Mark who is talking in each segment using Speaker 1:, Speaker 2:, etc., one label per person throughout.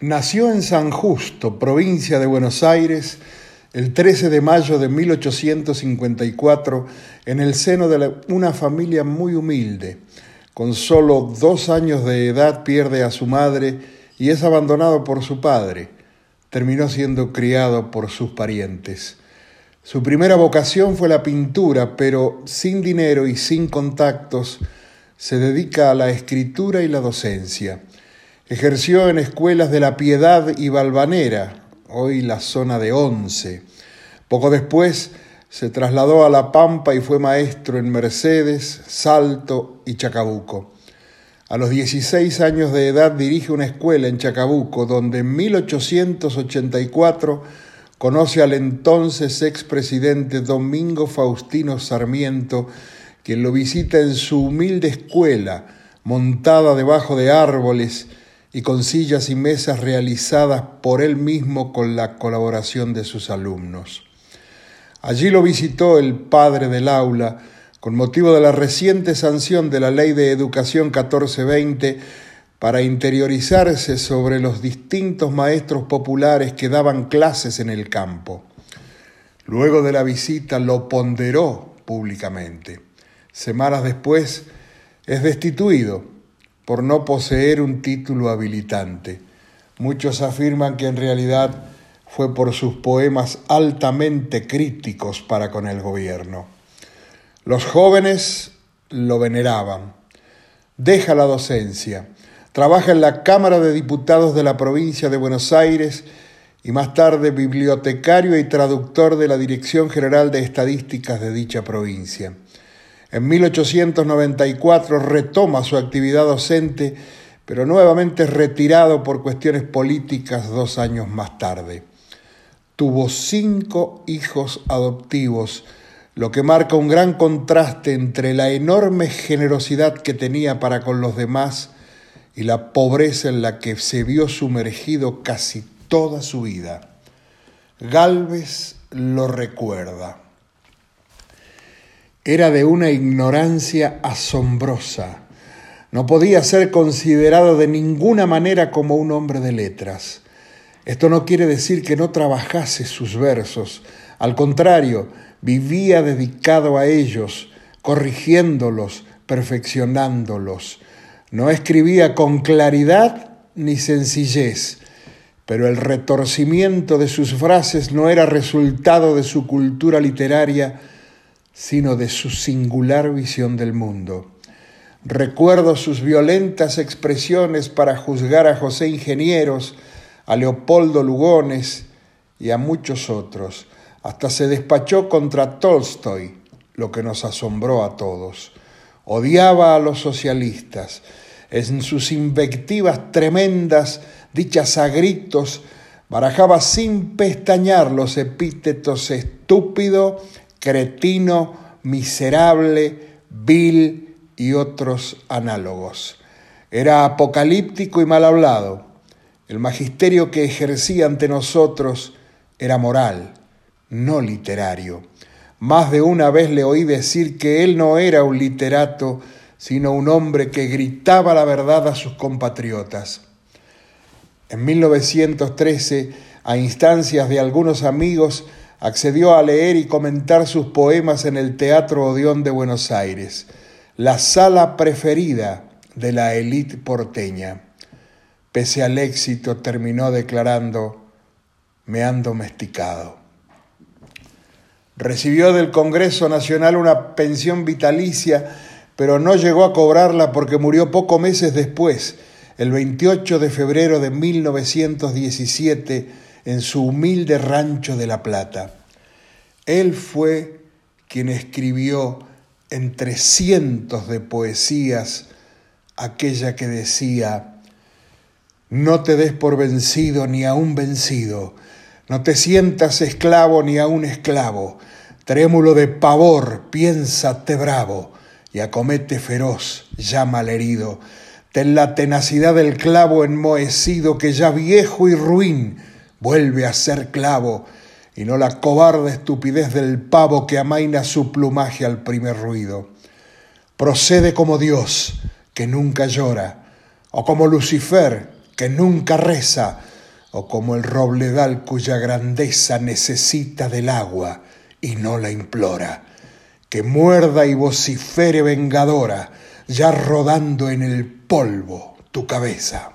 Speaker 1: Nació en San Justo, provincia de Buenos Aires, el 13 de mayo de 1854, en el seno de una familia muy humilde. Con solo dos años de edad pierde a su madre y es abandonado por su padre. Terminó siendo criado por sus parientes. Su primera vocación fue la pintura, pero sin dinero y sin contactos, se dedica a la escritura y la docencia. Ejerció en escuelas de La Piedad y Valvanera, hoy la zona de Once. Poco después se trasladó a La Pampa y fue maestro en Mercedes, Salto y Chacabuco. A los 16 años de edad dirige una escuela en Chacabuco, donde en 1884 conoce al entonces expresidente Domingo Faustino Sarmiento, quien lo visita en su humilde escuela, montada debajo de árboles, y con sillas y mesas realizadas por él mismo con la colaboración de sus alumnos. Allí lo visitó el padre del aula con motivo de la reciente sanción de la Ley de Educación 1420 para interiorizarse sobre los distintos maestros populares que daban clases en el campo. Luego de la visita lo ponderó públicamente. Semanas después es destituido por no poseer un título habilitante. Muchos afirman que en realidad fue por sus poemas altamente críticos para con el gobierno. Los jóvenes lo veneraban. Deja la docencia, trabaja en la Cámara de Diputados de la provincia de Buenos Aires y más tarde bibliotecario y traductor de la Dirección General de Estadísticas de dicha provincia. En 1894 retoma su actividad docente, pero nuevamente retirado por cuestiones políticas dos años más tarde. Tuvo cinco hijos adoptivos, lo que marca un gran contraste entre la enorme generosidad que tenía para con los demás y la pobreza en la que se vio sumergido casi toda su vida. Galvez lo recuerda. Era de una ignorancia asombrosa. No podía ser considerado de ninguna manera como un hombre de letras. Esto no quiere decir que no trabajase sus versos. Al contrario, vivía dedicado a ellos, corrigiéndolos, perfeccionándolos. No escribía con claridad ni sencillez, pero el retorcimiento de sus frases no era resultado de su cultura literaria, sino de su singular visión del mundo. Recuerdo sus violentas expresiones para juzgar a José Ingenieros, a Leopoldo Lugones y a muchos otros. Hasta se despachó contra Tolstoy, lo que nos asombró a todos. Odiaba a los socialistas. En sus invectivas tremendas, dichas a gritos, barajaba sin pestañear los epítetos estúpido cretino, miserable, vil y otros análogos. Era apocalíptico y mal hablado. El magisterio que ejercía ante nosotros era moral, no literario. Más de una vez le oí decir que él no era un literato, sino un hombre que gritaba la verdad a sus compatriotas. En 1913, a instancias de algunos amigos, accedió a leer y comentar sus poemas en el Teatro Odeón de Buenos Aires, la sala preferida de la élite porteña. Pese al éxito, terminó declarando, me han domesticado. Recibió del Congreso Nacional una pensión vitalicia, pero no llegó a cobrarla porque murió pocos meses después, el 28 de febrero de 1917, en su humilde rancho de La Plata. Él fue quien escribió entre cientos de poesías aquella que decía, no te des por vencido ni a un vencido, no te sientas esclavo ni a un esclavo, trémulo de pavor, piénsate bravo y acomete feroz, llama al herido, ten la tenacidad del clavo enmohecido que ya viejo y ruin, vuelve a ser clavo, y no la cobarde estupidez del pavo que amaina su plumaje al primer ruido. Procede como Dios, que nunca llora, o como Lucifer, que nunca reza, o como el robledal cuya grandeza necesita del agua y no la implora, que muerda y vocifere vengadora, ya rodando en el polvo tu cabeza.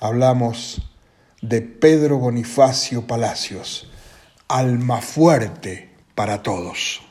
Speaker 1: Hablamos de Pedro Bonifacio Palacios, alma fuerte para todos.